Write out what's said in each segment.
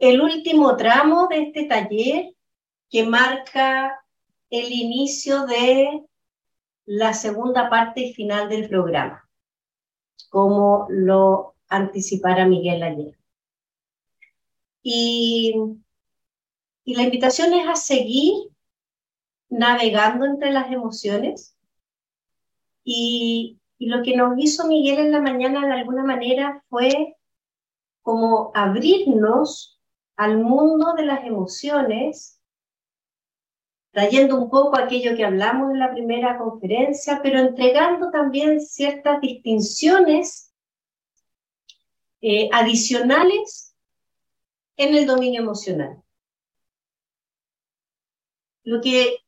el último tramo de este taller que marca el inicio de la segunda parte y final del programa, como lo anticipara Miguel ayer. Y, y la invitación es a seguir navegando entre las emociones y, y lo que nos hizo Miguel en la mañana de alguna manera fue como abrirnos al mundo de las emociones, trayendo un poco aquello que hablamos en la primera conferencia, pero entregando también ciertas distinciones eh, adicionales en el dominio emocional. Lo que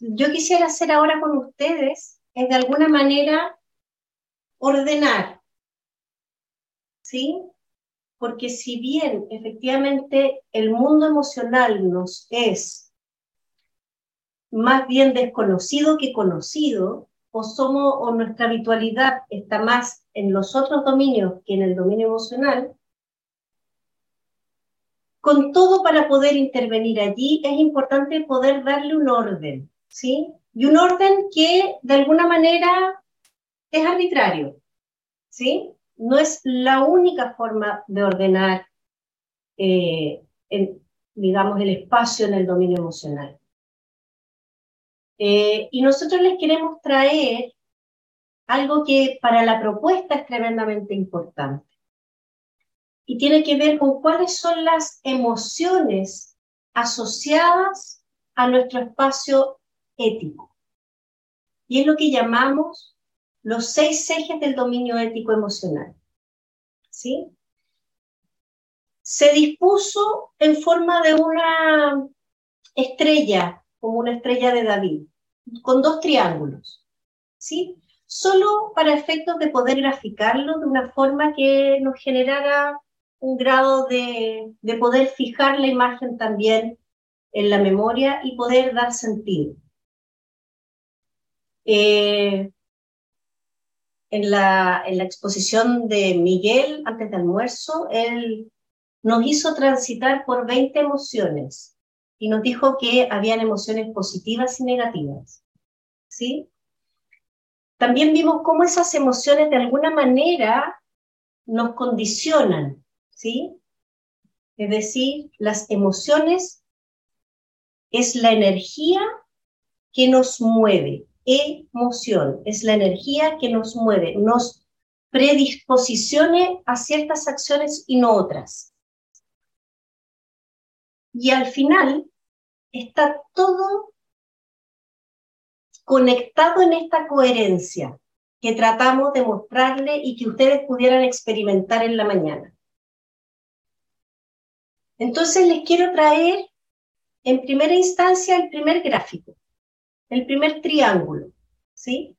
yo quisiera hacer ahora con ustedes es de alguna manera ordenar, ¿sí? Porque si bien efectivamente el mundo emocional nos es más bien desconocido que conocido, o somos, o nuestra habitualidad está más en los otros dominios que en el dominio emocional, con todo para poder intervenir allí es importante poder darle un orden, ¿sí? Y un orden que de alguna manera es arbitrario, ¿sí? No es la única forma de ordenar, eh, digamos, el espacio en el dominio emocional. Eh, y nosotros les queremos traer algo que para la propuesta es tremendamente importante. Y tiene que ver con cuáles son las emociones asociadas a nuestro espacio ético. Y es lo que llamamos los seis ejes del dominio ético emocional. ¿Sí? Se dispuso en forma de una estrella, como una estrella de David, con dos triángulos. ¿Sí? Solo para efectos de poder graficarlo de una forma que nos generara un grado de, poder fijar la imagen también en la memoria y poder dar sentido. Eh, en la, exposición de Miguel antes del almuerzo, él nos hizo transitar por 20 emociones y nos dijo que habían emociones positivas y negativas. ¿Sí? También vimos cómo esas emociones de alguna manera nos condicionan, ¿sí? Es decir, las emociones es la energía que nos mueve, emoción, es la energía que nos mueve, nos predisposicione a ciertas acciones y no otras. Y al final está todo conectado en esta coherencia que tratamos de mostrarle y que ustedes pudieran experimentar en la mañana. Entonces les quiero traer en primera instancia el primer gráfico el primer triángulo, ¿sí?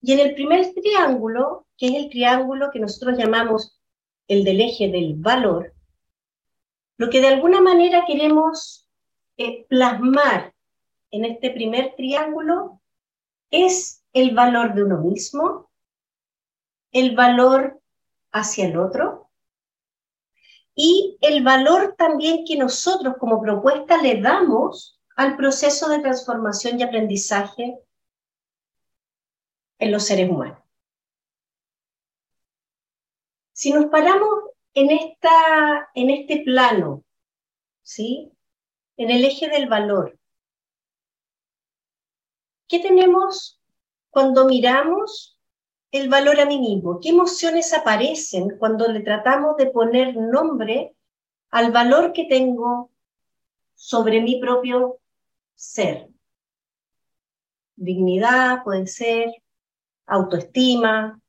Y en el primer triángulo, que es el triángulo que nosotros llamamos el del eje del valor, lo que de alguna manera queremos eh, plasmar en este primer triángulo es el valor de uno mismo, el valor hacia el otro y el valor también que nosotros como propuesta le damos al proceso de transformación y aprendizaje en los seres humanos. Si nos paramos en, esta, en este plano, ¿sí? en el eje del valor, ¿qué tenemos cuando miramos el valor a mí mismo? ¿Qué emociones aparecen cuando le tratamos de poner nombre al valor que tengo sobre mi propio ser. Dignidad puede ser, autoestima.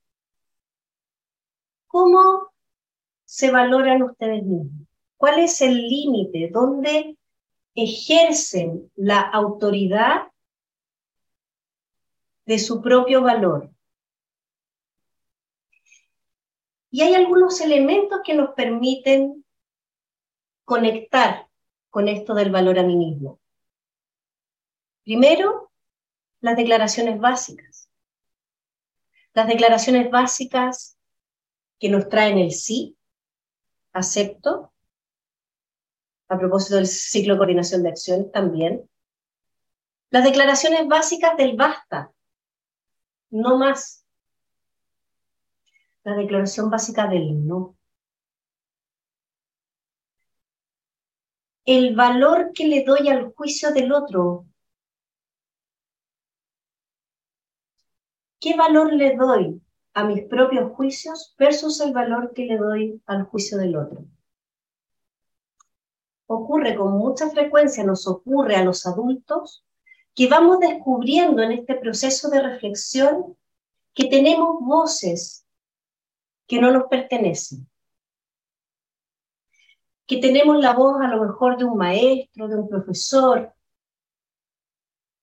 ¿Cómo se valoran ustedes mismos? ¿Cuál es el límite? ¿Dónde ejercen la autoridad de su propio valor? Y hay algunos elementos que nos permiten conectar con esto del valor a mí mismo. Primero, las declaraciones básicas. Las declaraciones básicas que nos traen el sí, acepto, a propósito del ciclo de coordinación de acciones también. Las declaraciones básicas del basta, no más. La declaración básica del no. El valor que le doy al juicio del otro. ¿Qué valor le doy a mis propios juicios versus el valor que le doy al juicio del otro? ocurre con mucha frecuencia, nos ocurre a los adultos, que vamos descubriendo en este proceso de reflexión que tenemos voces que no nos pertenecen. Que tenemos la voz a lo mejor de un maestro, de un profesor,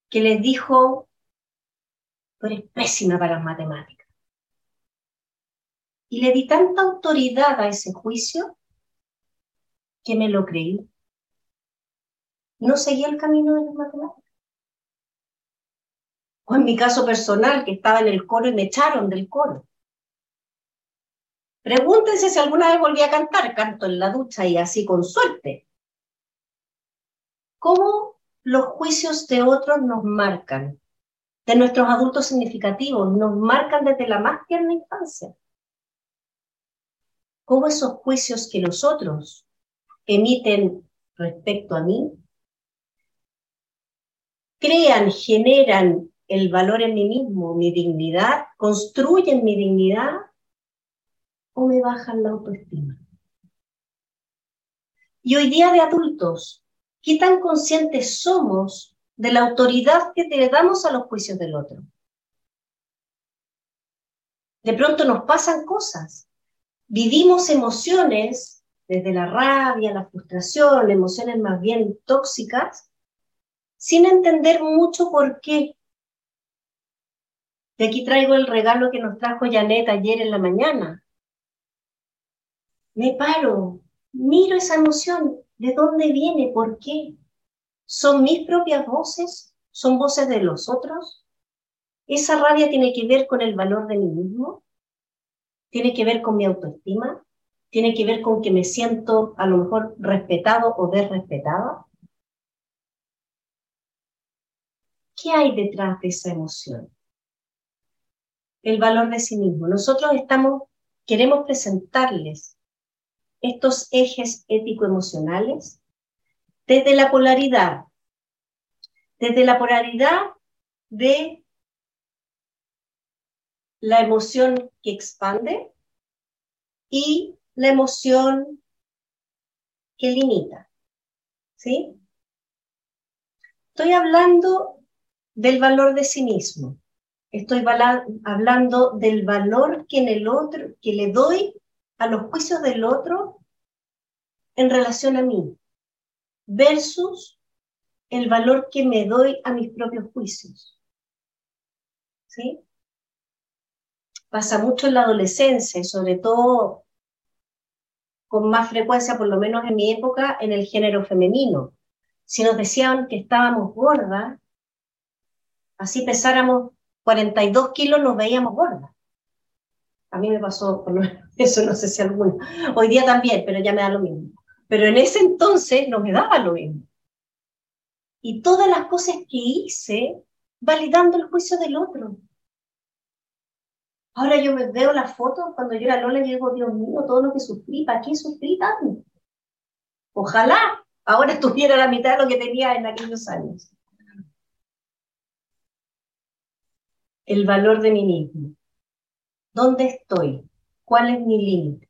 que les dijo, eres pésima para las matemáticas. Y le di tanta autoridad a ese juicio que me lo creí no seguía el camino de las matemáticas. O en mi caso personal, que estaba en el coro y me echaron del coro. Pregúntense si alguna vez volví a cantar, canto en la ducha y así con suerte. ¿Cómo los juicios de otros nos marcan? De nuestros adultos significativos, nos marcan desde la más tierna infancia. ¿Cómo esos juicios que los otros emiten respecto a mí crean, generan el valor en mí mismo, mi dignidad, construyen mi dignidad o me bajan la autoestima. Y hoy día de adultos, ¿qué tan conscientes somos de la autoridad que le damos a los juicios del otro? De pronto nos pasan cosas, vivimos emociones, desde la rabia, la frustración, emociones más bien tóxicas, sin entender mucho por qué. De aquí traigo el regalo que nos trajo Janet ayer en la mañana. Me paro, miro esa emoción, ¿de dónde viene? ¿Por qué? ¿Son mis propias voces? ¿Son voces de los otros? ¿Esa rabia tiene que ver con el valor de mí mismo? ¿Tiene que ver con mi autoestima? ¿Tiene que ver con que me siento a lo mejor respetado o desrespetada? ¿Qué hay detrás de esa emoción? El valor de sí mismo. Nosotros estamos, queremos presentarles estos ejes ético-emocionales desde la polaridad, desde la polaridad de la emoción que expande y la emoción que limita. ¿Sí? Estoy hablando del valor de sí mismo. Estoy hablando del valor que en el otro, que le doy a los juicios del otro en relación a mí, versus el valor que me doy a mis propios juicios. ¿Sí? Pasa mucho en la adolescencia, sobre todo con más frecuencia, por lo menos en mi época, en el género femenino. Si nos decían que estábamos gordas, así pesáramos 42 kilos, nos veíamos gordas. A mí me pasó, eso no sé si alguno. Hoy día también, pero ya me da lo mismo. Pero en ese entonces no me daba lo mismo. Y todas las cosas que hice validando el juicio del otro. Ahora yo me veo las fotos cuando yo era Lola y digo, Dios mío, todo lo que sufrí, ¿para qué sufrí tanto? Ojalá ahora estuviera la mitad de lo que tenía en aquellos años. el valor de mí mismo. ¿Dónde estoy? ¿Cuál es mi límite?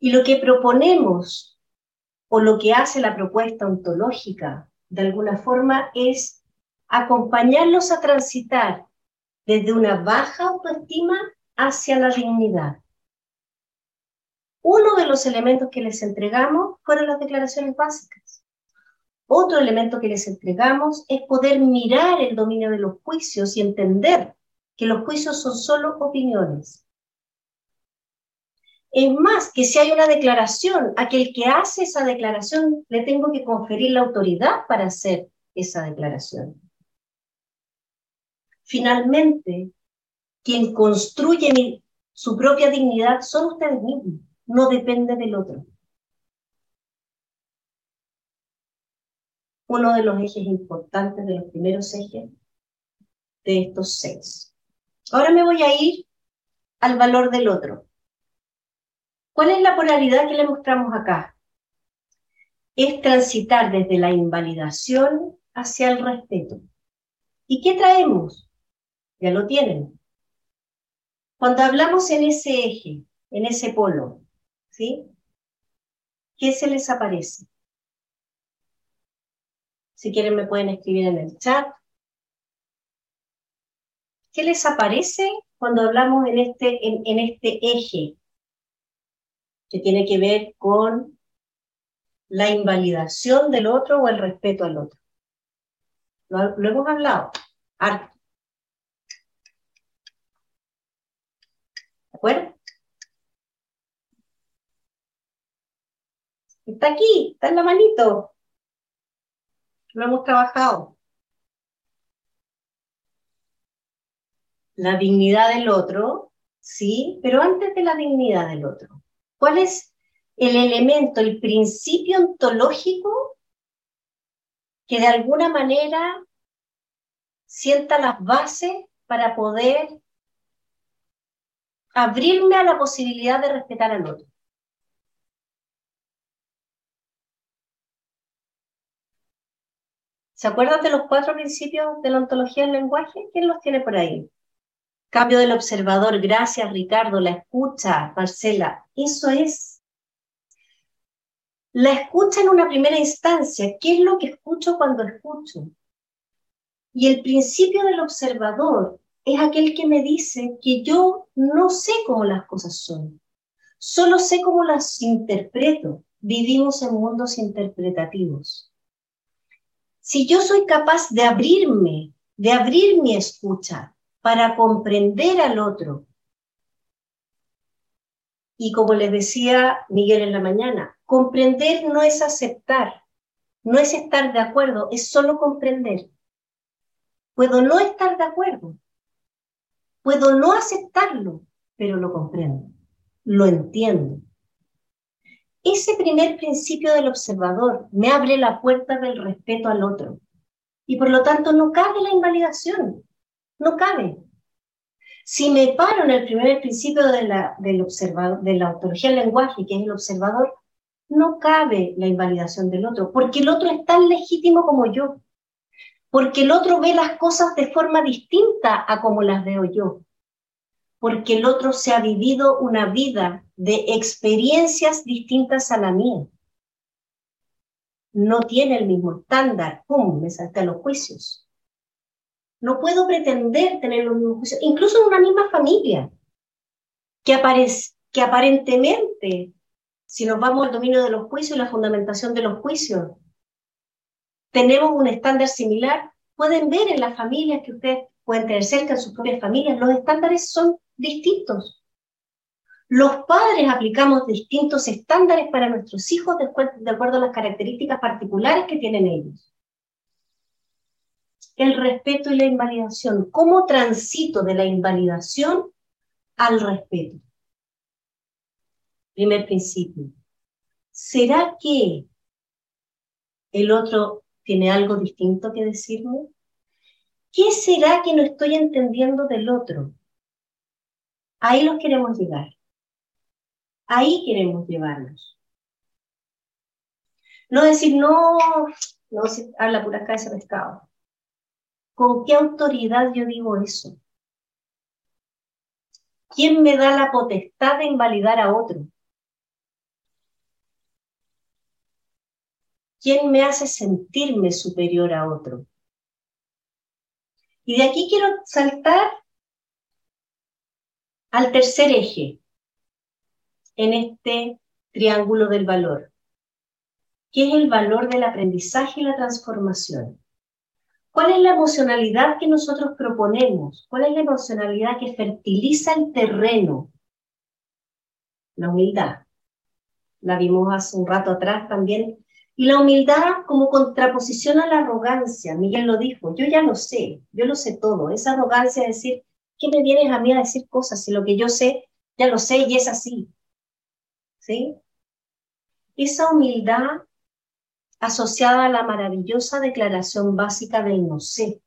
Y lo que proponemos o lo que hace la propuesta ontológica de alguna forma es acompañarlos a transitar desde una baja autoestima hacia la dignidad. Uno de los elementos que les entregamos fueron las declaraciones básicas. Otro elemento que les entregamos es poder mirar el dominio de los juicios y entender que los juicios son solo opiniones. Es más, que si hay una declaración, aquel que hace esa declaración le tengo que conferir la autoridad para hacer esa declaración. Finalmente, quien construye su propia dignidad son ustedes mismos, no depende del otro. Uno de los ejes importantes, de los primeros ejes de estos seis. Ahora me voy a ir al valor del otro. ¿Cuál es la polaridad que le mostramos acá? Es transitar desde la invalidación hacia el respeto. ¿Y qué traemos? Ya lo tienen. Cuando hablamos en ese eje, en ese polo, ¿sí? ¿Qué se les aparece? Si quieren me pueden escribir en el chat. ¿Qué les aparece cuando hablamos en este, en, este eje que tiene que ver con la invalidación del otro o el respeto al otro? Lo, hemos hablado. ¿De acuerdo? Está aquí, está en la manito. Lo hemos trabajado. La dignidad del otro, sí, pero antes de la dignidad del otro, ¿cuál es el elemento, el principio ontológico que de alguna manera sienta las bases para poder abrirme a la posibilidad de respetar al otro. ¿Se acuerdan de los cuatro principios de la ontología del lenguaje? ¿Quién los tiene por ahí? Cambio del observador, gracias Ricardo, la escucha, Marcela, eso es. La escucha en una primera instancia, ¿qué es lo que escucho cuando escucho? Y el principio del observador es aquel que me dice que yo no sé cómo las cosas son, solo sé cómo las interpreto. Vivimos en mundos interpretativos. Si yo soy capaz de abrirme, de abrir mi escucha para comprender al otro, y como les decía Miguel en la mañana, comprender no es aceptar, no es estar de acuerdo, es solo comprender. Puedo no estar de acuerdo, puedo no aceptarlo, pero lo comprendo, lo entiendo. Ese primer principio del observador me abre la puerta del respeto al otro. Y por lo tanto no cabe la invalidación, no cabe. Si me paro en el primer principio de la, del observador, de la autología del lenguaje, que es el observador, no cabe la invalidación del otro, porque el otro es tan legítimo como yo, porque el otro ve las cosas de forma distinta a como las veo yo, porque el otro se ha vivido una vida de experiencias distintas a la mía. No tiene el mismo estándar. ¡Pum! Me salté a los juicios. No puedo pretender tener los mismos juicios, incluso en una misma familia, que, aparentemente, si nos vamos al dominio de los juicios y la fundamentación de los juicios, tenemos un estándar similar. Pueden ver en las familias que ustedes pueden tener cerca, en sus propias familias, los estándares son distintos. Los padres aplicamos distintos estándares para nuestros hijos de, acuerdo a las características particulares que tienen ellos. El respeto y la invalidación. ¿Cómo transito de la invalidación al respeto? Primer principio. ¿Será que el otro tiene algo distinto que decirme? ¿Qué será que no estoy entendiendo del otro? Ahí los queremos llegar. Ahí queremos llevarnos. No decir, no, no se habla pura cabeza de pescado. ¿Con qué autoridad yo digo eso? ¿Quién me da la potestad de invalidar a otro? ¿Quién me hace sentirme superior a otro? Y de aquí quiero saltar al tercer eje, en este triángulo del valor, ¿Qué es el valor del aprendizaje y la transformación. ¿Cuál es la emocionalidad que nosotros proponemos? ¿Cuál es la emocionalidad que fertiliza el terreno? La humildad. La vimos hace un rato atrás también. Y la humildad como contraposición a la arrogancia. Miguel lo dijo, yo ya lo sé, yo lo sé todo. Esa arrogancia de decir, ¿qué me vienes a mí a decir cosas si lo que yo sé, ya lo sé y es así? ¿sí? Esa humildad asociada a la maravillosa declaración básica del no sé.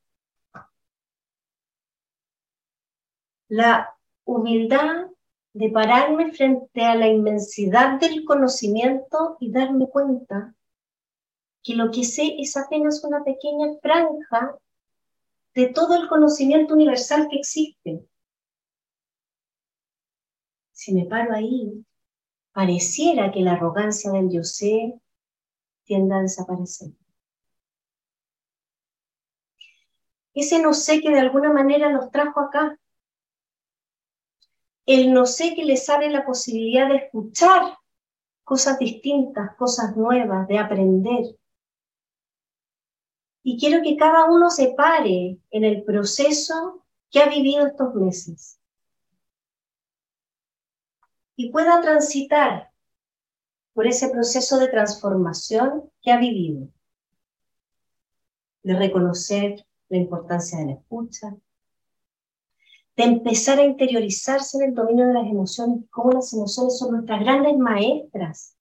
La humildad de pararme frente a la inmensidad del conocimiento y darme cuenta que lo que sé es apenas una pequeña franja de todo el conocimiento universal que existe. Si me paro ahí, pareciera que la arrogancia del yo sé tienda a desaparecer. Ese no sé que de alguna manera nos trajo acá. El no sé que les abre la posibilidad de escuchar cosas distintas, cosas nuevas, de aprender. Y quiero que cada uno se pare en el proceso que ha vivido estos meses y pueda transitar por ese proceso de transformación que ha vivido, de reconocer la importancia de la escucha, de empezar a interiorizarse en el dominio de las emociones, cómo las emociones son nuestras grandes maestras.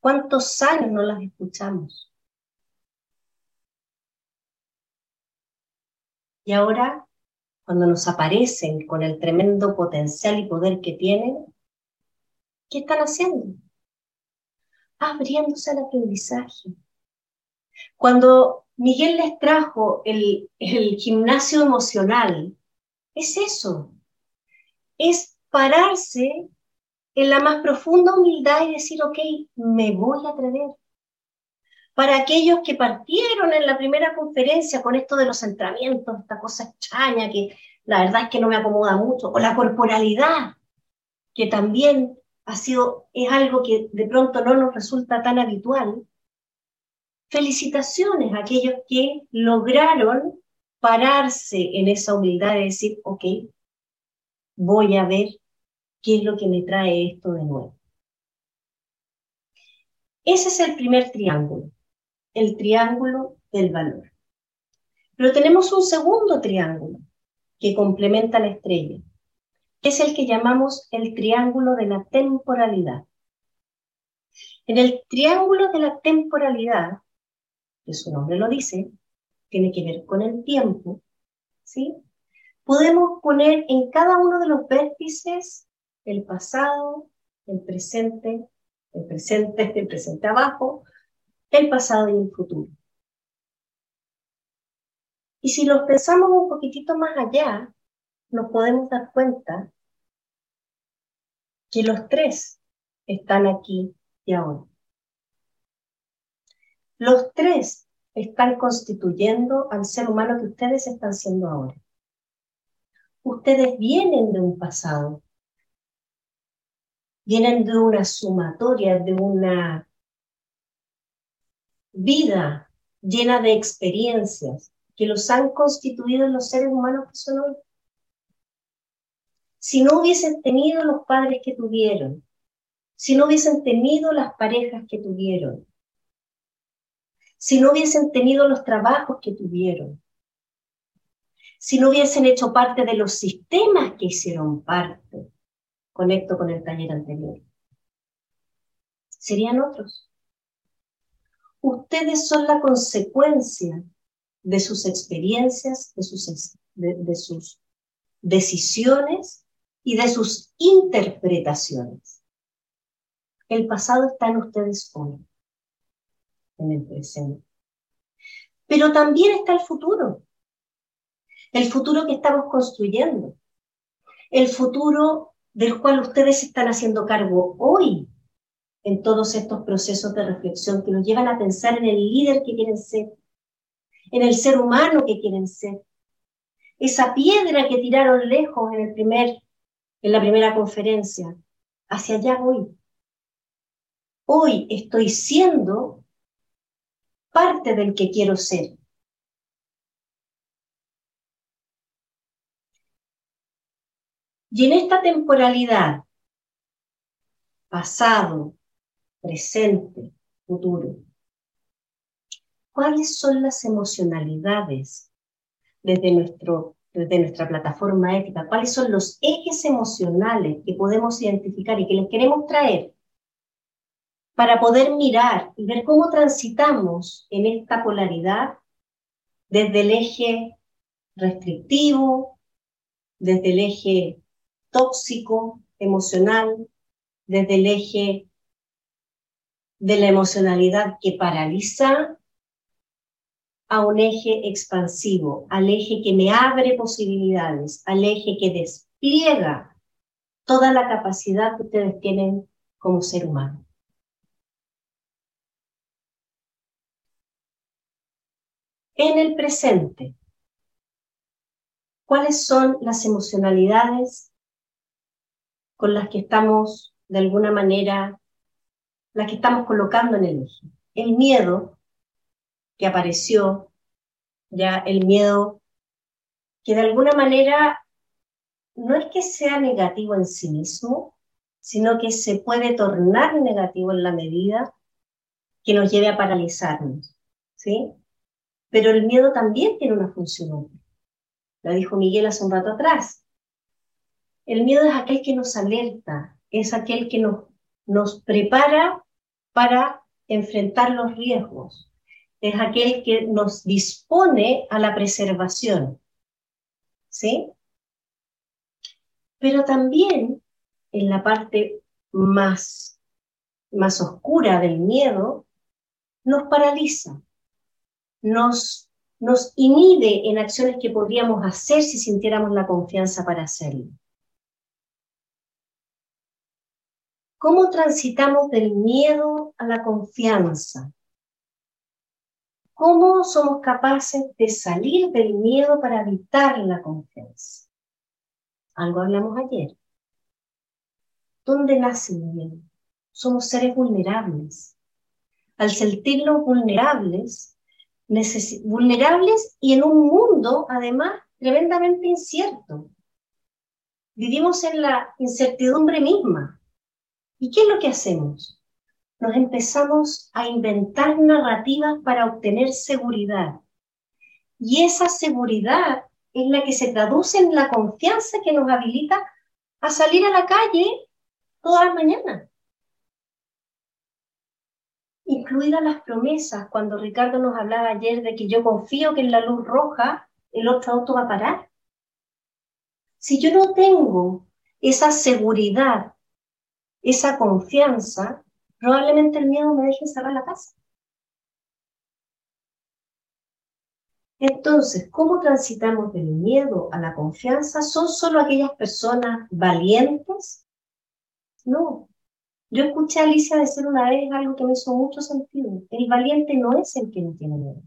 ¿Cuántos años no las escuchamos? Y ahora, cuando nos aparecen con el tremendo potencial y poder que tienen, ¿qué están haciendo? Abriéndose al aprendizaje. Cuando Miguel les trajo el, gimnasio emocional, es eso. Es pararse en la más profunda humildad y decir, ok, me voy a atrever para aquellos que partieron en la primera conferencia con esto de los centramientos, esta cosa extraña que la verdad es que no me acomoda mucho, o la corporalidad, que también ha sido, es algo que de pronto no nos resulta tan habitual. Felicitaciones a aquellos que lograron pararse en esa humildad de decir, ok, voy a ver qué es lo que me trae esto de nuevo. Ese es el primer triángulo el triángulo del valor. Pero tenemos un segundo triángulo que complementa la estrella, es el que llamamos el triángulo de la temporalidad. En el triángulo de la temporalidad, que su nombre lo dice, tiene que ver con el tiempo, ¿sí? Podemos poner en cada uno de los vértices el pasado, el presente, el presente, el presente abajo, el pasado y el futuro. Y si los pensamos un poquitito más allá, nos podemos dar cuenta que los tres están aquí y ahora. Los tres están constituyendo al ser humano que ustedes están siendo ahora. Ustedes vienen de un pasado, vienen de una sumatoria, de una vida llena de experiencias que los han constituido en los seres humanos que son hoy. Si no hubiesen tenido los padres que tuvieron, si no hubiesen tenido las parejas que tuvieron, si no hubiesen tenido los trabajos que tuvieron, si no hubiesen hecho parte de los sistemas que hicieron parte, conecto con el taller anterior, serían otros. Ustedes son la consecuencia de sus experiencias, de sus, de, sus decisiones y de sus interpretaciones. El pasado está en ustedes hoy, en el presente. Pero también está el futuro, el futuro que estamos construyendo, el futuro del cual ustedes están haciendo cargo hoy, en todos estos procesos de reflexión que nos llevan a pensar en el líder que quieren ser, en el ser humano que quieren ser. Esa piedra que tiraron lejos en, el primer, en la primera conferencia, hacia allá voy. Hoy estoy siendo parte del que quiero ser. Y en esta temporalidad, pasado, presente, futuro. ¿Cuáles son las emocionalidades desde, nuestro, desde nuestra plataforma ética? ¿Cuáles son los ejes emocionales que podemos identificar y que les queremos traer para poder mirar y ver cómo transitamos en esta polaridad desde el eje restrictivo, desde el eje tóxico, emocional, desde el eje de la emocionalidad que paraliza a un eje expansivo, al eje que me abre posibilidades, al eje que despliega toda la capacidad que ustedes tienen como ser humano. En el presente, ¿cuáles son las emocionalidades con las que estamos de alguna manera, las que estamos colocando en el eje? El miedo que apareció, ya el miedo que de alguna manera no es que sea negativo en sí mismo, sino que se puede tornar negativo en la medida que nos lleve a paralizarnos, ¿sí? Pero el miedo también tiene una función útil. La dijo Miguel hace un rato atrás. El miedo es aquel que nos alerta, es aquel que nos, nos prepara para enfrentar los riesgos, es aquel que nos dispone a la preservación. ¿Sí? Pero también en la parte más, más oscura del miedo, nos paraliza, nos, nos inhibe en acciones que podríamos hacer si sintiéramos la confianza para hacerlo. ¿Cómo transitamos del miedo a la confianza? ¿Cómo somos capaces de salir del miedo para evitar la confianza? Algo hablamos ayer. ¿Dónde nace el miedo? Somos seres vulnerables. Al sentirnos vulnerables, vulnerables y en un mundo, además, tremendamente incierto. Vivimos en la incertidumbre misma. ¿Y qué es lo que hacemos? Nos empezamos a inventar narrativas para obtener seguridad. Y esa seguridad es la que se traduce en la confianza que nos habilita a salir a la calle todas las mañanas. Incluidas las promesas, cuando Ricardo nos hablaba ayer de que yo confío que en la luz roja el otro auto va a parar. Si yo no tengo esa seguridad, esa confianza, probablemente el miedo me deje cerrar la casa. Entonces, ¿cómo transitamos del miedo a la confianza? ¿Son solo aquellas personas valientes? No. Yo escuché a Alicia decir una vez algo que me hizo mucho sentido. El valiente no es el que no tiene miedo.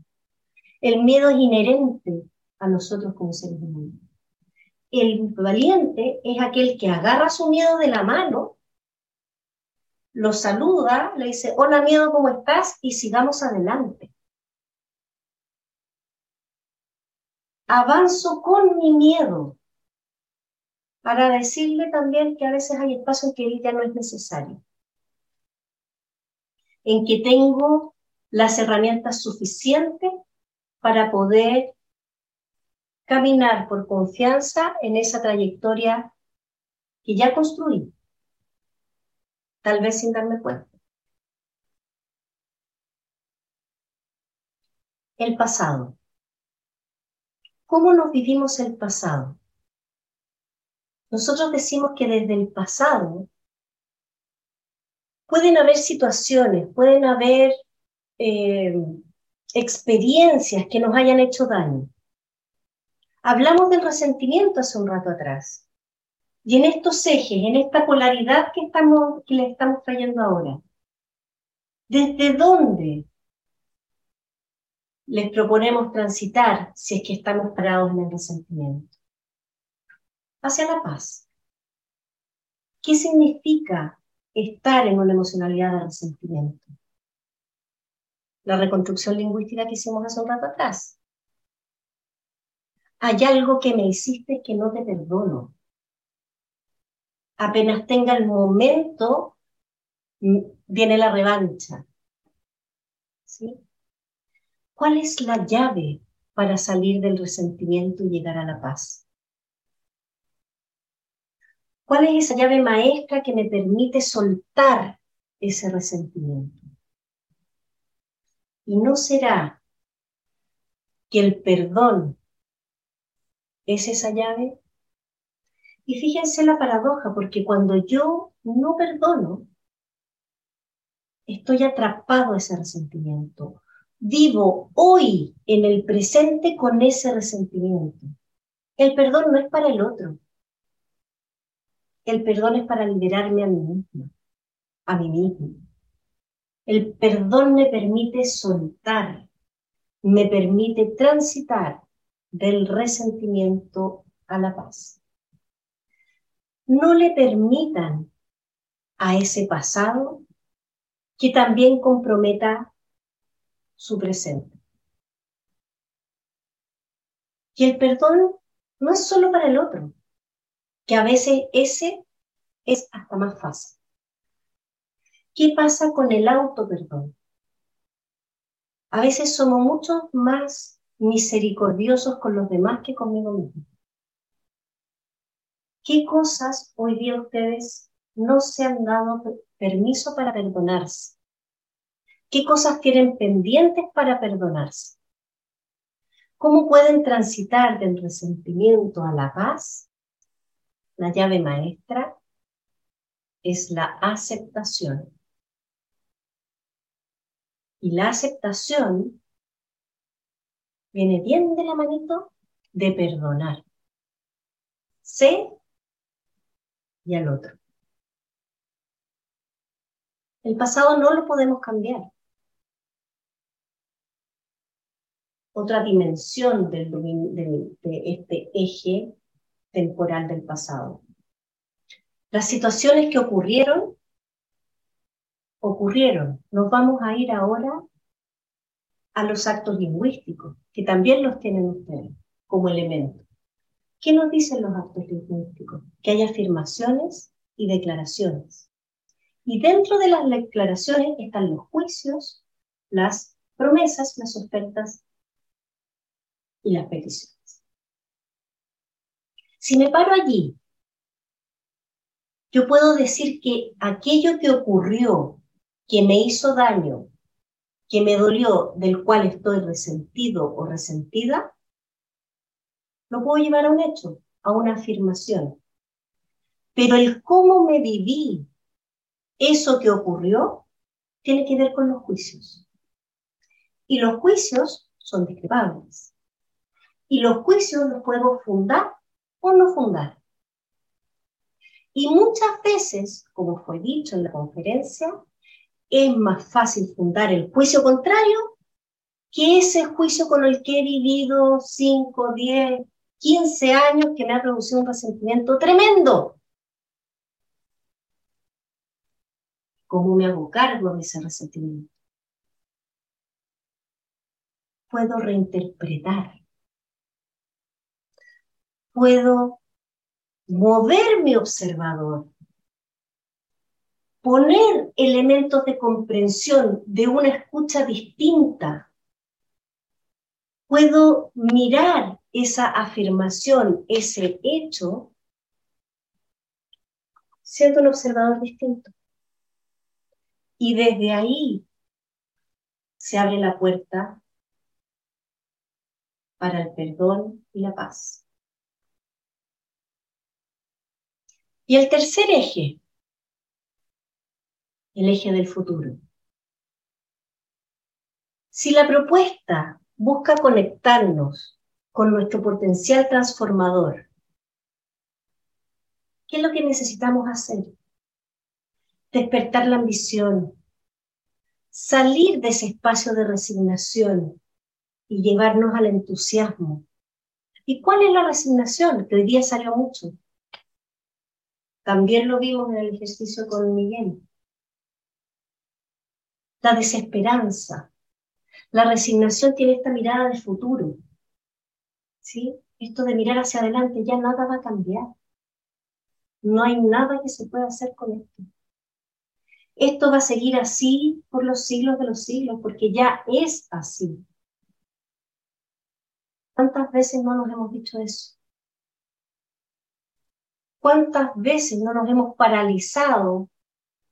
El miedo es inherente a nosotros como seres humanos. El valiente es aquel que agarra su miedo de la mano lo saluda, le dice, hola miedo, ¿cómo estás? Y sigamos adelante. Avanzo con mi miedo para decirle también que a veces hay espacios en que él ya no es necesario, en que tengo las herramientas suficientes para poder caminar por confianza en esa trayectoria que ya construí tal vez sin darme cuenta. El pasado. ¿Cómo nos vivimos el pasado? Nosotros decimos que desde el pasado pueden haber situaciones, pueden haber eh, experiencias que nos hayan hecho daño. Hablamos del resentimiento hace un rato atrás. Y en estos ejes, en esta polaridad que, estamos, que le estamos trayendo ahora, ¿desde dónde les proponemos transitar si es que estamos parados en el resentimiento? Hacia la paz. ¿Qué significa estar en una emocionalidad de resentimiento? La reconstrucción lingüística que hicimos hace un rato atrás. Hay algo que me hiciste que no te perdono apenas tenga el momento, mm, viene la revancha. ¿Sí? ¿Cuál es la llave para salir del resentimiento y llegar a la paz? ¿Cuál es esa llave maestra que me permite soltar ese resentimiento. Y no será que el perdón es esa llave. Y fíjense la paradoja, porque cuando yo no perdono, estoy atrapado a ese resentimiento. Vivo hoy en el presente con ese resentimiento. El perdón no es para el otro. El perdón es para liberarme a mí misma, a mí mismo. El perdón me permite soltar, me permite transitar del resentimiento a la paz. No le permitan a ese pasado que también comprometa su presente. Y el perdón no es solo para el otro, que a veces ese es hasta más fácil. ¿Qué pasa con el auto perdón? A veces somos mucho más misericordiosos con los demás que conmigo mismo. ¿Qué cosas hoy día ustedes no se han dado permiso para perdonarse? ¿Qué cosas tienen pendientes para perdonarse? ¿Cómo pueden transitar del resentimiento a la paz? La llave maestra es la aceptación. Y la aceptación viene bien de la manito de perdonar. Sé y al otro. El pasado no lo podemos cambiar. otra dimensión de este eje temporal del pasado. Las situaciones que ocurrieron, ocurrieron. Nos vamos a ir ahora a los actos lingüísticos, que también los tienen ustedes como elemento. ¿Qué nos dicen los actos lingüísticos? Que hay afirmaciones y declaraciones. Y dentro de las declaraciones están los juicios, las promesas, las ofertas y las peticiones. Si me paro allí, yo puedo decir que aquello que ocurrió, que me hizo daño, que me dolió, del cual estoy resentido o resentida, lo puedo llevar a un hecho, a una afirmación. Pero el cómo me viví eso que ocurrió tiene que ver con los juicios. Y los juicios son discrepables y los juicios los podemos fundar o no fundar. Y muchas veces, como fue dicho en la conferencia, es más fácil fundar el juicio contrario que ese juicio con el que he vivido 5, 10, 15 años que me ha producido un resentimiento tremendo. ¿Cómo me hago cargo de ese resentimiento? Puedo reinterpretar puedo mover mi observador, poner elementos de comprensión de una escucha distinta. Puedo mirar esa afirmación, ese hecho, siendo un observador distinto. Y desde ahí se abre la puerta para el perdón y la paz. Y el tercer eje, el eje del futuro. Si la propuesta busca conectarnos con nuestro potencial transformador, ¿qué es lo que necesitamos hacer? Despertar la ambición, salir de ese espacio de resignación y llevarnos al entusiasmo. ¿Y cuál es la resignación? Que hoy día salió mucho. También lo vimos en el ejercicio con Miguel. La desesperanza. La resignación tiene esta mirada de futuro. Esto de mirar hacia adelante, ya nada va a cambiar. No hay nada que se pueda hacer con esto. Esto va a seguir así por los siglos de los siglos, porque ya es así. ¿Cuántas veces no nos hemos dicho eso? ¿Cuántas veces no nos hemos paralizado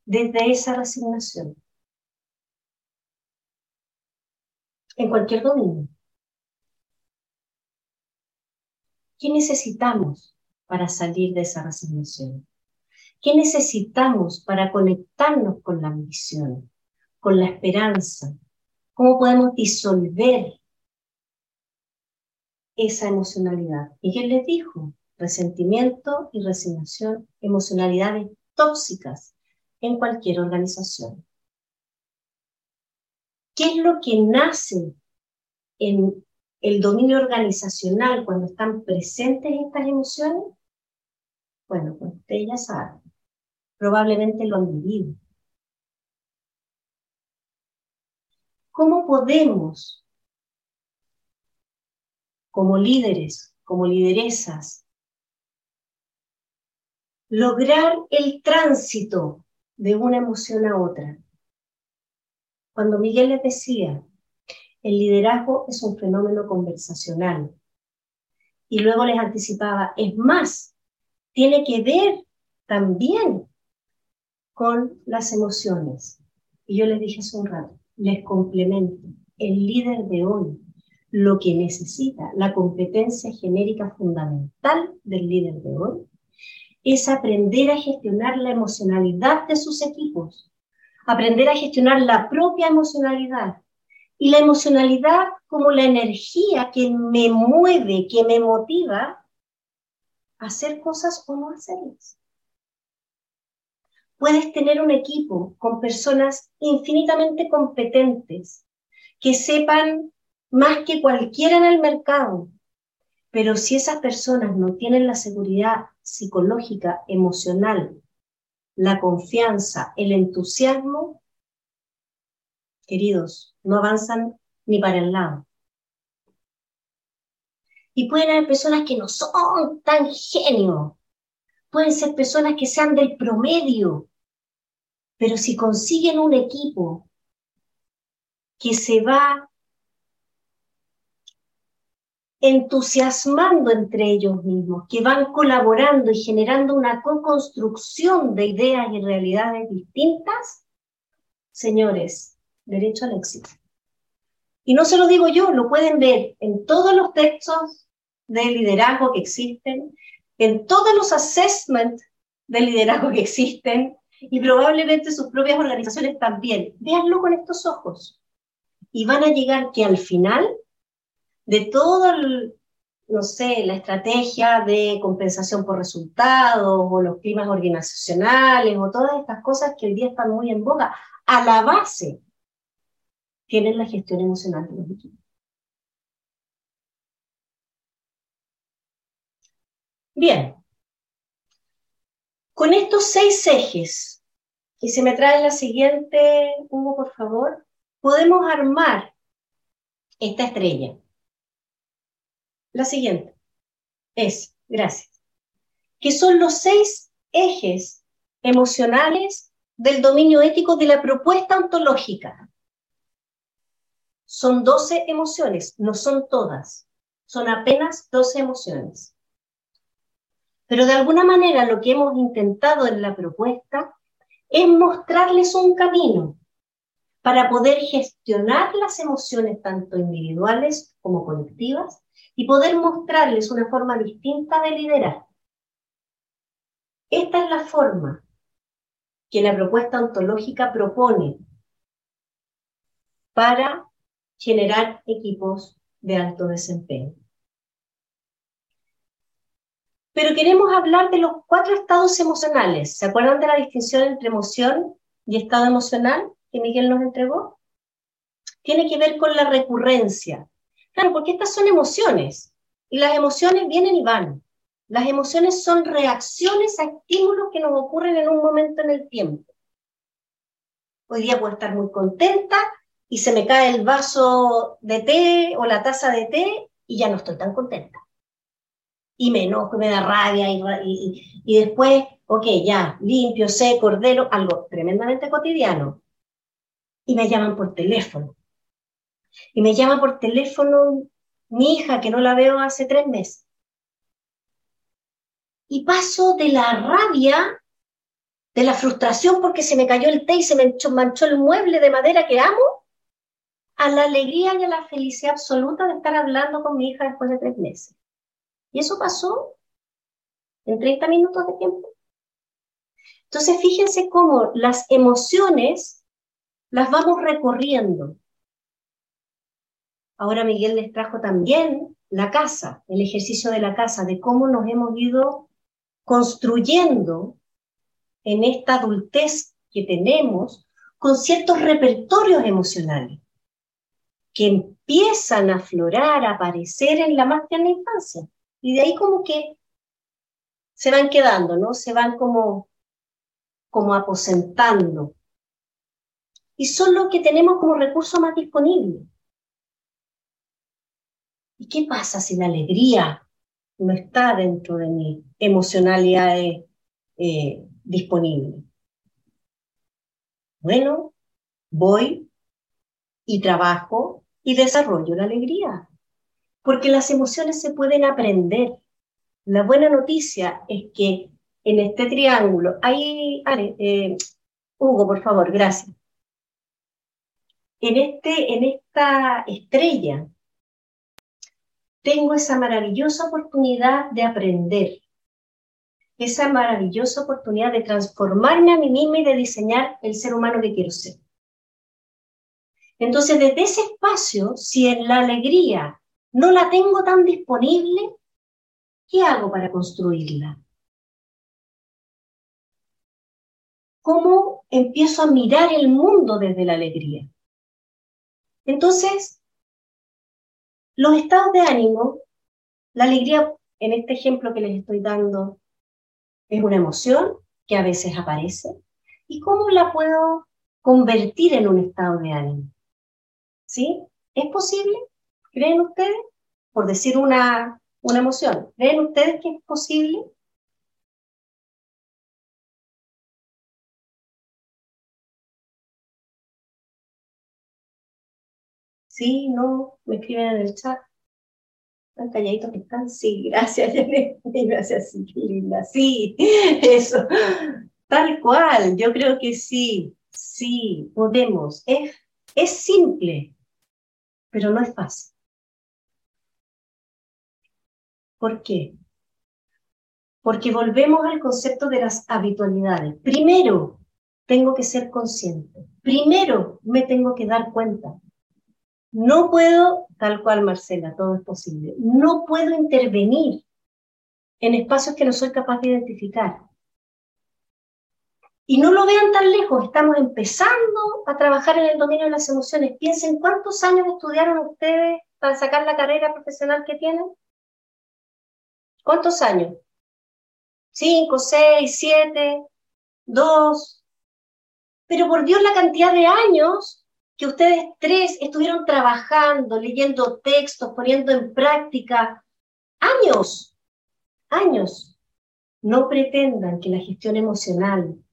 desde esa resignación. En cualquier dominio. ¿Qué necesitamos para salir de esa resignación? ¿Qué necesitamos para conectarnos con la ambición, con la esperanza? ¿Cómo podemos disolver esa emocionalidad? Y Miguel les dijo, resentimiento y resignación, emocionalidades tóxicas en cualquier organización. ¿Qué es lo que nace en el dominio organizacional cuando están presentes estas emociones? Bueno, pues ustedes ya saben probablemente lo han vivido. ¿Cómo podemos, como líderes, como lideresas, lograr el tránsito de una emoción a otra? Cuando Miguel les decía, el liderazgo es un fenómeno conversacional. Y luego les anticipaba, es más, tiene que ver también con las emociones. Y yo les dije hace un rato, les complemento. El líder de hoy lo que necesita, la competencia genérica fundamental del líder de hoy, es aprender a gestionar la emocionalidad de sus equipos, aprender a gestionar la propia emocionalidad. Y la emocionalidad como la energía que me mueve, que me motiva a hacer cosas o no hacerlas. Puedes tener un equipo con personas infinitamente competentes, que sepan más que cualquiera en el mercado, pero si esas personas no tienen la seguridad psicológica, emocional, la confianza, el entusiasmo, queridos, no avanzan ni para el lado. Y pueden haber personas que no son tan genios, pueden ser personas que sean del promedio, pero si consiguen un equipo que se va entusiasmando entre ellos mismos, que van colaborando y generando una co-construcción de ideas y realidades distintas, señores, derecho al éxito. Y no se lo digo yo, lo pueden ver en todos los textos de liderazgo que existen, en todos los assessments de liderazgo que existen y probablemente sus propias organizaciones también. Véanlo con estos ojos. Y van a llegar que al final de todo, no sé, la estrategia de compensación por resultados o los climas organizacionales o todas estas cosas que hoy día están muy en boga, a la base tienen la gestión emocional de los equipos. Bien, con estos seis ejes, y se me trae la siguiente, Hugo, por favor, podemos armar esta estrella. La siguiente es, gracias, que son los seis ejes emocionales del dominio ético de la propuesta ontológica. Son 12 emociones, no son todas, son apenas 12 emociones. Pero de alguna manera lo que hemos intentado en la propuesta es mostrarles un camino para poder gestionar las emociones tanto individuales como colectivas y poder mostrarles una forma distinta de liderar. Esta es la forma que la propuesta ontológica propone para generar equipos de alto desempeño. Pero queremos hablar de los cuatro estados emocionales. ¿Se acuerdan de la distinción entre emoción y estado emocional que Miguel nos entregó? Tiene que ver con la recurrencia. Claro, porque estas son emociones y las emociones vienen y van. Las emociones son reacciones a estímulos que nos ocurren en un momento en el tiempo. Hoy día puedo estar muy contenta y se me cae el vaso de té o la taza de té y ya no estoy tan contenta y me enojo, me da rabia y, y, después, ok, ya, limpio, sé, cordero, algo tremendamente cotidiano. Y me llaman por teléfono. Y me llama por teléfono mi hija, que no la veo hace tres meses. Y paso de la rabia de la frustración porque se me cayó el té y se me manchó el mueble de madera que amo, a la alegría y a la felicidad absoluta de estar hablando con mi hija después de tres meses. Y eso pasó en 30 minutos de tiempo. Entonces, fíjense cómo las emociones las vamos recorriendo. Ahora Miguel les trajo también la casa, el ejercicio de la casa, de cómo nos hemos ido construyendo en esta adultez que tenemos con ciertos repertorios emocionales que empiezan a aflorar, a aparecer en la más tierna infancia. Y de ahí como que se van quedando, ¿no? Se van como, como aposentando. Y son lo que tenemos como recurso más disponible. ¿Y qué pasa si la alegría no está dentro de mi emocionalidad eh, disponible. Bueno, voy y trabajo y desarrollo la alegría, porque las emociones se pueden aprender. La buena noticia es que en este triángulo, ahí, eh, Hugo, por favor, gracias. En, este, en esta estrella tengo esa maravillosa oportunidad de aprender, esa maravillosa oportunidad de transformarme a mí misma y de diseñar el ser humano que quiero ser. Entonces, desde ese espacio, si en la alegría no la tengo tan disponible, ¿qué hago para construirla? ¿Cómo empiezo a mirar el mundo desde la alegría? Entonces, los estados de ánimo, la alegría, en este ejemplo que les estoy dando, es una emoción que a veces aparece. ¿Y cómo la puedo convertir en un estado de ánimo? ¿Sí? ¿Es posible? ¿Creen ustedes? Por decir una, una emoción, ¿creen ustedes que es posible? Sí, no, me escriben en el chat. Están calladitos que están. Sí, gracias. Gracias, sí, qué linda. Sí, eso. Tal cual, yo creo que sí, sí, podemos. Es, es simple, pero no es fácil. ¿Por qué? Porque volvemos al concepto de las habitualidades. Primero, tengo que ser consciente. Primero, me tengo que dar cuenta. No puedo, tal cual Marcela, todo es posible, no puedo intervenir en espacios que no soy capaz de identificar. Y no lo vean tan lejos, estamos empezando a trabajar en el dominio de las emociones. Piensen cuántos años estudiaron ustedes para sacar la carrera profesional que tienen. ¿Cuántos años? ¿Cinco, seis, siete, dos? Pero por Dios la cantidad de años que ustedes tres estuvieron trabajando, leyendo textos, poniendo en práctica años, años. No pretendan que la gestión emocional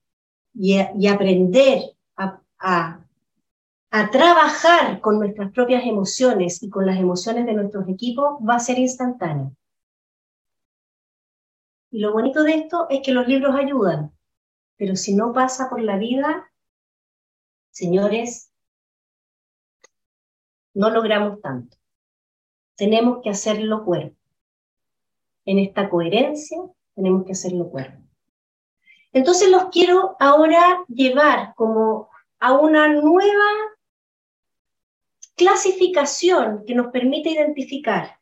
y, aprender a, a trabajar con nuestras propias emociones y con las emociones de nuestros equipos va a ser instantáneo. Y lo bonito de esto es que los libros ayudan, pero si no pasa por la vida, señores, no logramos tanto. Tenemos que hacerlo cuerpo. En esta coherencia tenemos que hacerlo cuerpo. Entonces los quiero ahora llevar como a una nueva clasificación que nos permite identificar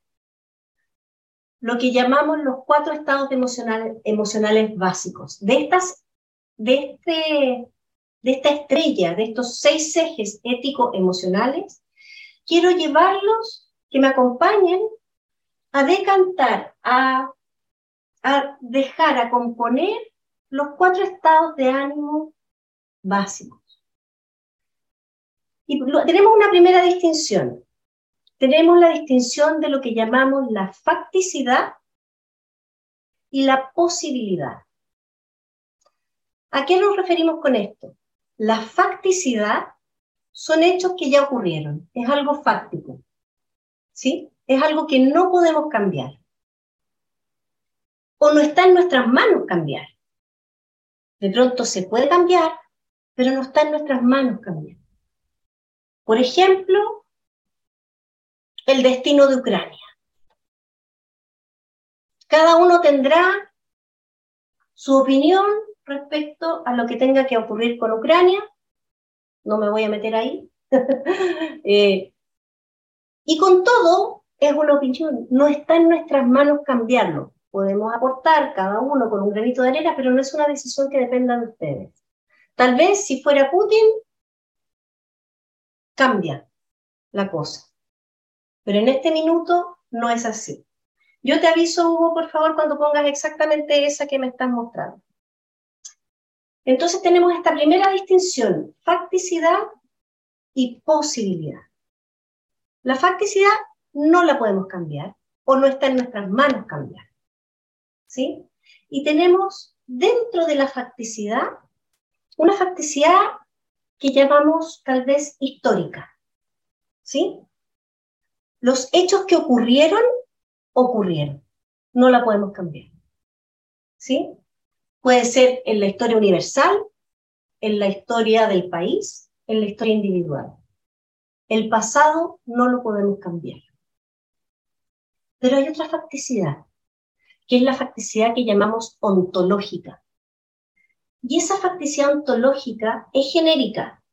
lo que llamamos los cuatro estados emocionales, básicos. De, estas, de, este, de esta estrella, de estos seis ejes ético-emocionales, quiero llevarlos, que me acompañen a decantar, a dejar, a componer los cuatro estados de ánimo básicos. Y tenemos una primera distinción. Tenemos la distinción de lo que llamamos la facticidad y la posibilidad. ¿A qué nos referimos con esto? La facticidad son hechos que ya ocurrieron, es algo fáctico, ¿sí? Es algo que no podemos cambiar. O no está en nuestras manos cambiar. De pronto se puede cambiar, pero no está en nuestras manos cambiar. Por ejemplo, el destino de Ucrania. Cada uno tendrá su opinión respecto a lo que tenga que ocurrir con Ucrania. No me voy a meter ahí. Eh, y con todo, es una opinión. No está en nuestras manos cambiarlo. Podemos aportar cada uno con un granito de arena, pero no es una decisión que dependa de ustedes. Tal vez si fuera Putin, cambia la cosa. Pero en este minuto no es así. Yo te aviso, Hugo, por favor, cuando pongas exactamente esa que me estás mostrando. Entonces tenemos esta primera distinción, facticidad y posibilidad. La facticidad no la podemos cambiar o no está en nuestras manos cambiar. ¿Sí? Y tenemos dentro de la facticidad una facticidad que llamamos tal vez histórica. ¿Sí? Los hechos que ocurrieron, ocurrieron. No la podemos cambiar. ¿Sí? Puede ser en la historia universal, en la historia del país, en la historia individual. El pasado no lo podemos cambiar. Pero hay otra facticidad, que es la facticidad que llamamos ontológica. Y esa facticidad ontológica es genérica.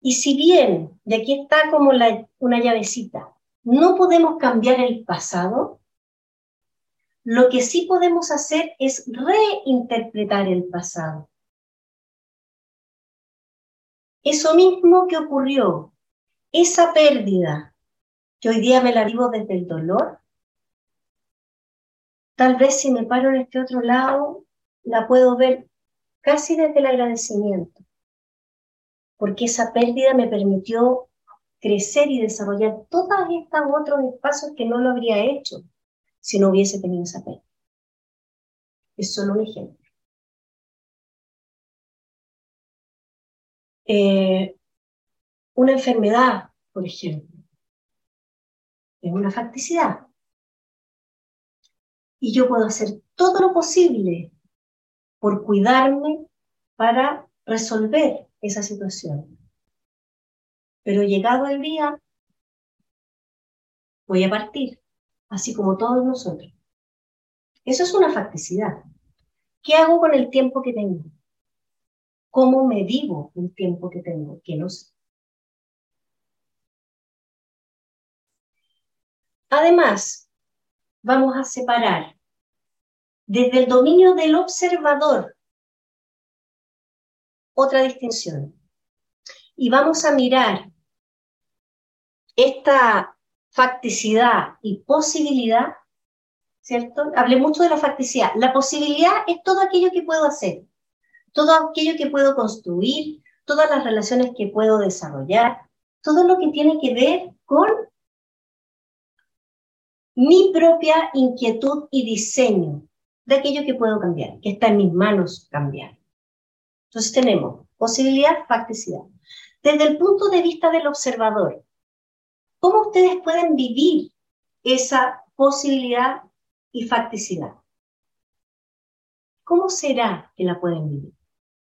Y si bien, de aquí está como una llavecita, no podemos cambiar el pasado, lo que sí podemos hacer es reinterpretar el pasado. Eso mismo que ocurrió, esa pérdida, que hoy día me la vivo desde el dolor, tal vez si me paro en este otro lado, la puedo ver casi desde el agradecimiento, porque esa pérdida me permitió crecer y desarrollar todos estos otros espacios que no lo habría hecho si no hubiese tenido esa pérdida. Es solo un ejemplo. Eh, una enfermedad, por ejemplo, es una facticidad. Y yo puedo hacer todo lo posible por cuidarme para resolver esa situación. Pero llegado el día, voy a partir, así como todos nosotros. Eso es una facticidad. ¿Qué hago con el tiempo que tengo? cómo me vivo el tiempo que tengo, que no sé. Además, vamos a separar desde el dominio del observador otra distinción. Y vamos a mirar esta facticidad y posibilidad, ¿cierto? Hablé mucho de la facticidad. La posibilidad es todo aquello que puedo hacer todo aquello que puedo construir, todas las relaciones que puedo desarrollar, todo lo que tiene que ver con mi propia inquietud y diseño de aquello que puedo cambiar, que está en mis manos cambiar. Entonces tenemos posibilidad, facticidad. Desde el punto de vista del observador, ¿cómo ustedes pueden vivir esa posibilidad y facticidad? ¿Cómo será que la pueden vivir?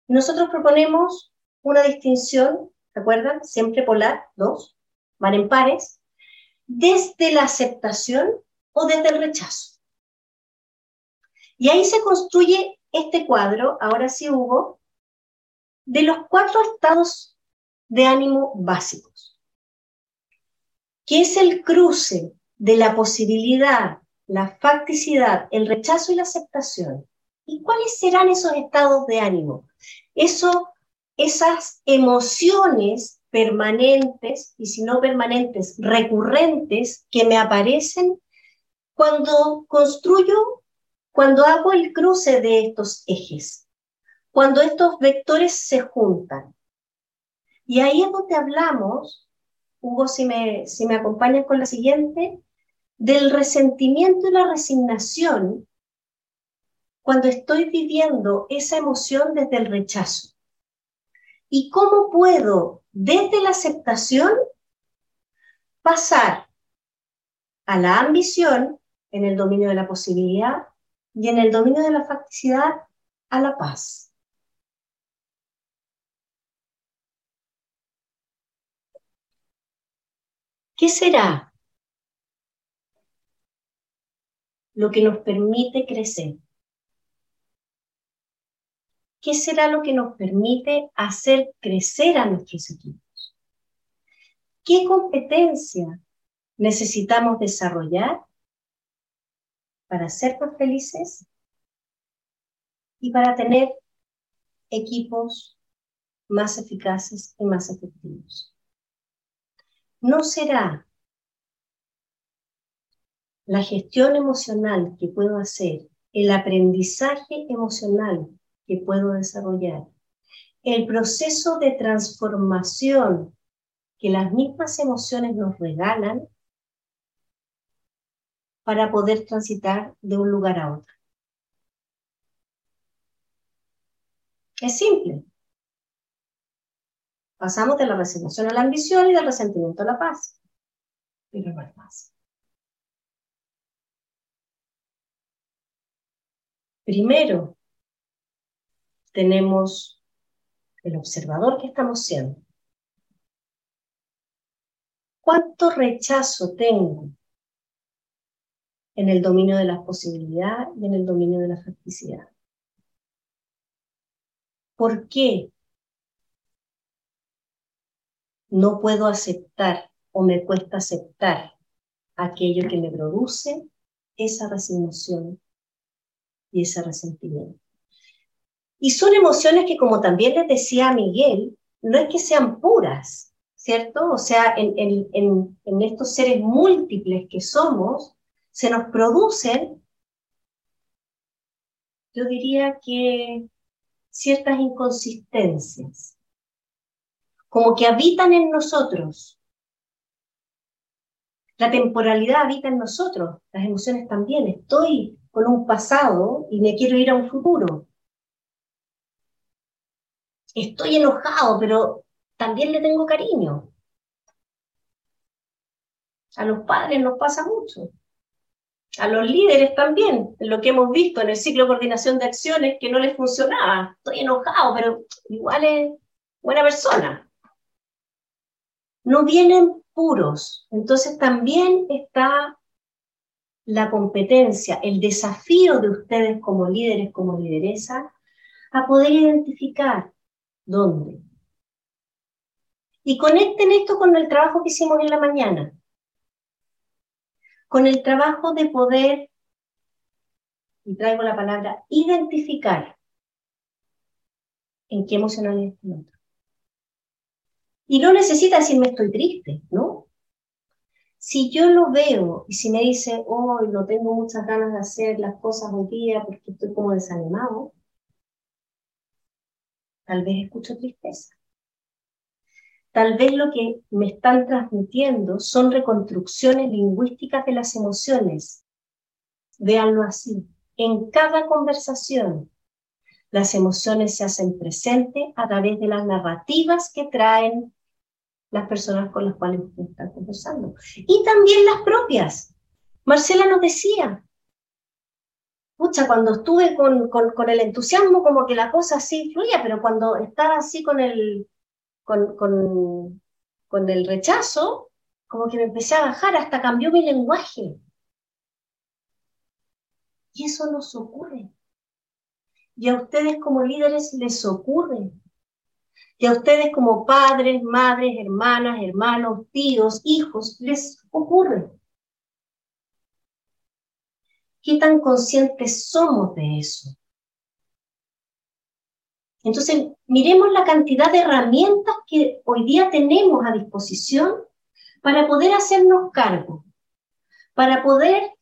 Nosotros proponemos una distinción, ¿se acuerdan? Siempre polar, dos, van en pares, desde la aceptación o desde el rechazo. Y ahí se construye este cuadro, ahora sí Hugo, de los cuatro estados de ánimo básicos, que es el cruce de la posibilidad, la facticidad, el rechazo y la aceptación. ¿Y cuáles serán esos estados de ánimo? Eso, esas emociones permanentes, y si no permanentes, recurrentes, que me aparecen cuando construyo, cuando hago el cruce de estos ejes, cuando estos vectores se juntan. Y ahí es donde hablamos, Hugo, si me, si me acompañas con la siguiente, del resentimiento y la resignación cuando estoy viviendo esa emoción desde el rechazo? ¿Y cómo puedo, desde la aceptación, pasar a la ambición en el dominio de la posibilidad y en el dominio de la facticidad a la paz. ¿Qué será lo que nos permite crecer? ¿Qué será lo que nos permite hacer crecer a nuestros equipos? ¿Qué competencia necesitamos desarrollar para ser más felices y para tener equipos más eficaces y más efectivos? ¿No será la gestión emocional que puedo hacer, el aprendizaje emocional que puedo desarrollar, el proceso de transformación que las mismas emociones nos regalan para poder transitar de un lugar a otro. Es simple. Pasamos de la resignación a la ambición y del resentimiento a la paz. Pero no. Primero, tenemos el observador que estamos siendo. ¿Cuánto rechazo tengo en el dominio de las posibilidades y en el dominio de la facticidad? ¿Por qué no puedo aceptar o me cuesta aceptar aquello que me produce esa resignación y ese resentimiento? Y son emociones que, como también les decía Miguel, no es que sean puras, ¿cierto? O sea, en, en estos seres múltiples que somos, se nos producen, yo diría que ciertas inconsistencias, como que habitan en nosotros. La temporalidad habita en nosotros, las emociones también. Estoy con un pasado y me quiero ir a un futuro estoy enojado, pero también le tengo cariño. A los padres nos pasa mucho. A los líderes también, lo que hemos visto en el ciclo de coordinación de acciones que no les funcionaba. Estoy enojado, pero igual es buena persona. No vienen puros. Entonces también está la competencia, el desafío de ustedes como líderes, como lideresa, a poder identificar ¿Dónde? Y conecten esto con el trabajo que hicimos en la mañana, con el trabajo de poder, y traigo la palabra, identificar en qué emocionalidad está el otro. Y no necesita decirme estoy triste, ¿no? Si yo lo veo y si me dice, hoy no tengo muchas ganas de hacer las cosas hoy día porque estoy como desanimado, Tal vez escucho tristeza. Tal vez lo que me están transmitiendo son reconstrucciones lingüísticas de las emociones. Véanlo así. En cada conversación, las emociones se hacen presentes a través de las narrativas que traen las personas con las cuales usted está conversando. Y también las propias. Marcela nos decía, pucha, cuando estuve con, con, el entusiasmo, como que la cosa así fluía, pero cuando estaba así con el, con, con el rechazo, como que me empecé a bajar, hasta cambió mi lenguaje. Y eso nos ocurre. Y a ustedes como líderes les ocurre. Y a ustedes como padres, madres, hermanas, hermanos, tíos, hijos, les ocurre. ¿Qué tan conscientes somos de eso? Entonces, miremos la cantidad de herramientas que hoy día tenemos a disposición para poder hacernos cargo, para poder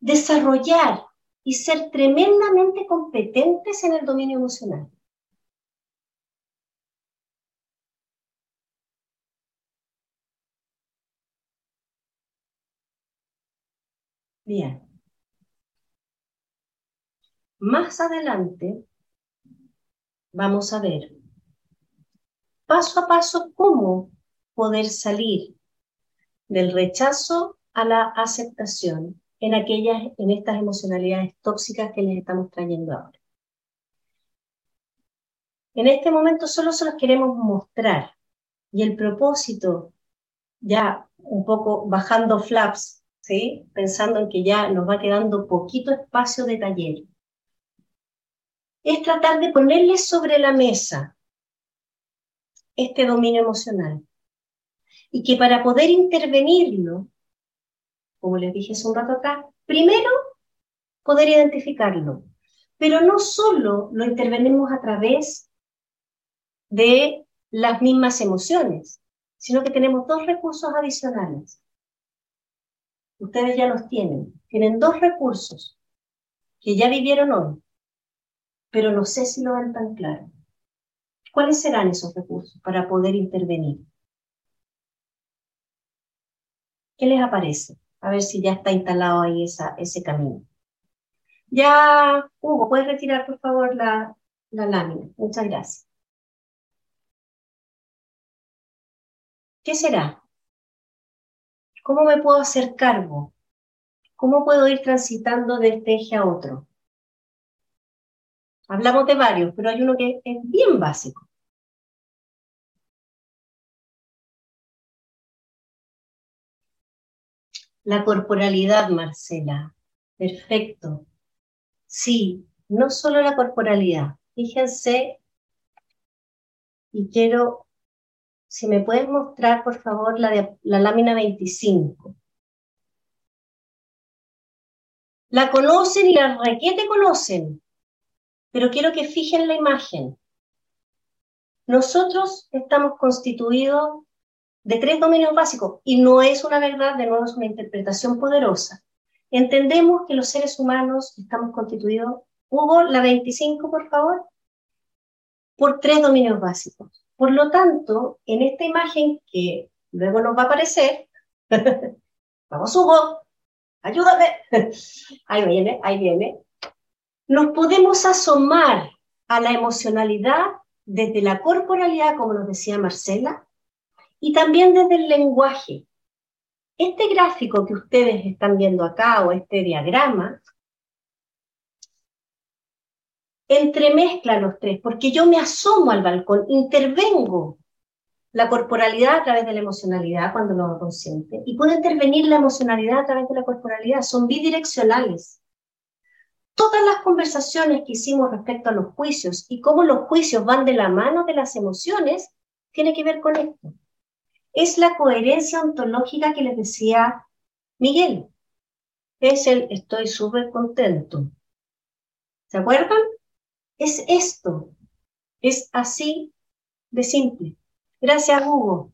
desarrollar y ser tremendamente competentes en el dominio emocional. Bien. Más adelante vamos a ver paso a paso cómo poder salir del rechazo a la aceptación en aquellas, en estas emocionalidades tóxicas que les estamos trayendo ahora. En este momento solo se los queremos mostrar y el propósito, ya un poco bajando flaps, ¿sí? pensando en que ya nos va quedando poquito espacio de taller, es tratar de ponerles sobre la mesa este dominio emocional. Y que para poder intervenirlo, como les dije hace un rato acá, primero poder identificarlo. Pero no solo lo intervenimos a través de las mismas emociones, sino que tenemos dos recursos adicionales. Ustedes ya los tienen. Tienen dos recursos que ya vivieron hoy, pero no sé si lo ven tan claro. ¿Cuáles serán esos recursos para poder intervenir? ¿Qué les aparece? A ver si ya está instalado ahí ese camino. Ya, Hugo, ¿puedes retirar por favor la, la lámina? Muchas gracias. ¿Qué será? ¿Cómo me puedo hacer cargo? ¿Cómo puedo ir transitando de este eje a otro? Hablamos de varios, pero hay uno que es bien básico. La corporalidad, Marcela. Perfecto. Sí, no solo la corporalidad. Fíjense, y quiero, si me puedes mostrar, por favor, la, de, la lámina 25. La conocen y la requete conocen pero quiero que fijen la imagen. Nosotros estamos constituidos de tres dominios básicos y no es una verdad, de nuevo es una interpretación poderosa. Entendemos que los seres humanos estamos constituidos, Hugo, la 25, por favor, por tres dominios básicos. Por lo tanto, en esta imagen que luego nos va a aparecer, vamos Hugo, ayúdame, ahí viene, ahí viene, nos podemos asomar a la emocionalidad desde la corporalidad, como nos decía Marcela, y también desde el lenguaje. Este gráfico que ustedes están viendo acá, o este diagrama, entremezcla los tres, porque yo me asomo al balcón, intervengo la corporalidad a través de la emocionalidad cuando lo hago consciente, y puedo intervenir la emocionalidad a través de la corporalidad, son bidireccionales todas las conversaciones que hicimos respecto a los juicios y cómo los juicios van de la mano de las emociones, tiene que ver con esto. Es la coherencia ontológica que les decía Miguel. Es el estoy súper contento. ¿Se acuerdan? Es esto. Es así de simple. Gracias, Hugo.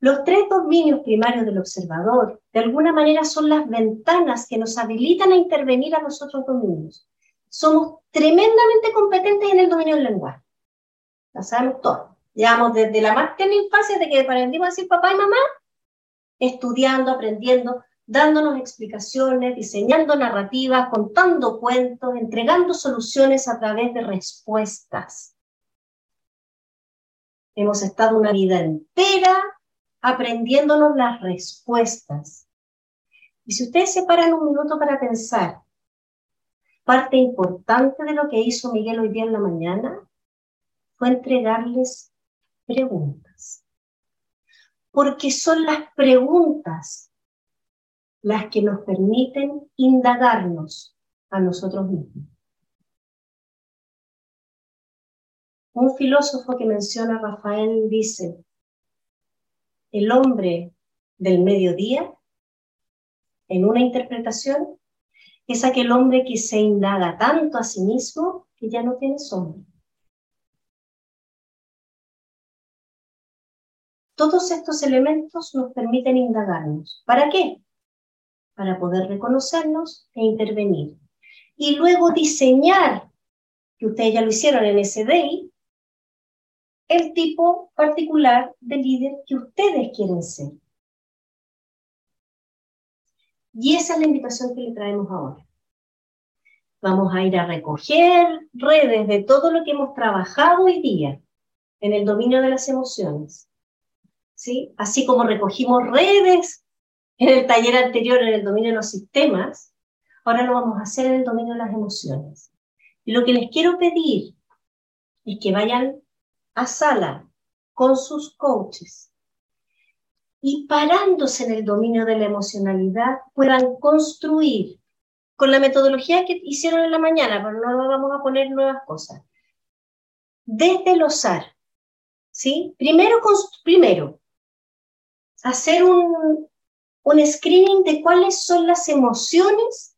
Los tres dominios primarios del observador, de alguna manera, son las ventanas que nos habilitan a intervenir a los otros dominios. Somos tremendamente competentes en el dominio del lenguaje. Lo sabemos todo. Llevamos desde la más tierna infancia, de que aprendimos a decir papá y mamá, estudiando, aprendiendo, dándonos explicaciones, diseñando narrativas, contando cuentos, entregando soluciones a través de respuestas. Hemos estado una vida entera aprendiéndonos las respuestas. Y si ustedes se paran un minuto para pensar, parte importante de lo que hizo Miguel hoy día en la mañana fue entregarles preguntas. Porque son las preguntas las que nos permiten indagarnos a nosotros mismos. Un filósofo que menciona Rafael dice, el hombre del mediodía, en una interpretación, es aquel hombre que se indaga tanto a sí mismo que ya no tiene sombra. Todos estos elementos nos permiten indagarnos. ¿Para qué? Para poder reconocernos e intervenir. Y luego diseñar, que ustedes ya lo hicieron en ese day, el tipo particular de líder que ustedes quieren ser. Y esa es la invitación que le traemos ahora. Vamos a ir a recoger redes de todo lo que hemos trabajado hoy día en el dominio de las emociones. ¿Sí? Así como recogimos redes en el taller anterior en el dominio de los sistemas, ahora lo vamos a hacer en el dominio de las emociones. Y lo que les quiero pedir es que vayan a sala con sus coaches y parándose en el dominio de la emocionalidad puedan construir con la metodología que hicieron en la mañana, pero no vamos a poner nuevas cosas. Desde el OSAR, ¿sí? Primero, primero hacer un, un screening de cuáles son las emociones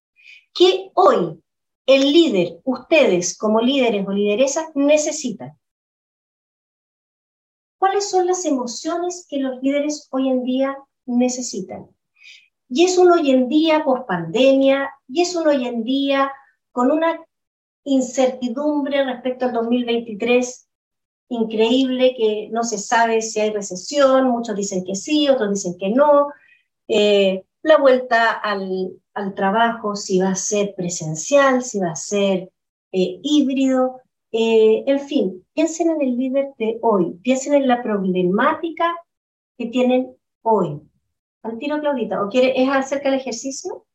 que hoy el líder, ustedes como líderes o lideresas, necesitan. ¿Cuáles son las emociones que los líderes hoy en día necesitan? Y es un hoy en día post pandemia, y es un hoy en día con una incertidumbre respecto al 2023 increíble, que no se sabe si hay recesión, muchos dicen que sí, otros dicen que no. Eh, la vuelta al, trabajo, si va a ser presencial, si va a ser eh, híbrido, eh, en fin, piensen en el líder de hoy, piensen en la problemática que tienen hoy. Al tiro, Claudita, ¿o quiere, es acerca del ejercicio?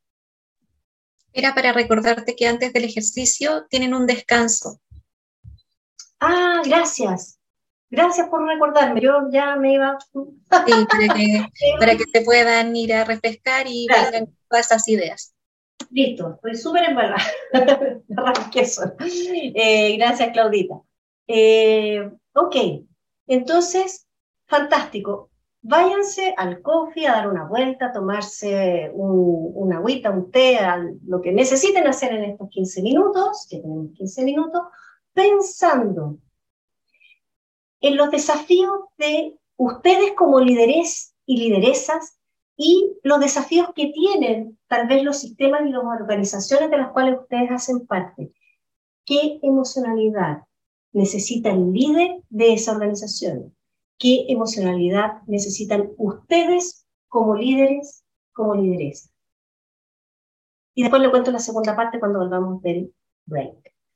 Era para recordarte que antes del ejercicio tienen un descanso. Ah, gracias. Gracias por recordarme. Yo ya me iba. Sí, para que, te puedan ir a refrescar y vengan todas esas ideas. Listo, estoy súper embalada. eh, gracias, Claudita. Eh, ok, entonces, fantástico. Váyanse al coffee a dar una vuelta, a tomarse un, una agüita, un té, lo que necesiten hacer en estos 15 minutos, que tenemos 15 minutos, pensando en los desafíos de ustedes como líderes y lideresas y los desafíos que tienen tal vez los sistemas y las organizaciones de las cuales ustedes hacen parte. ¿Qué emocionalidad necesita el líder de esa organización? ¿Qué emocionalidad necesitan ustedes como líderes, como lideresas? Y después le cuento la segunda parte cuando volvamos del break.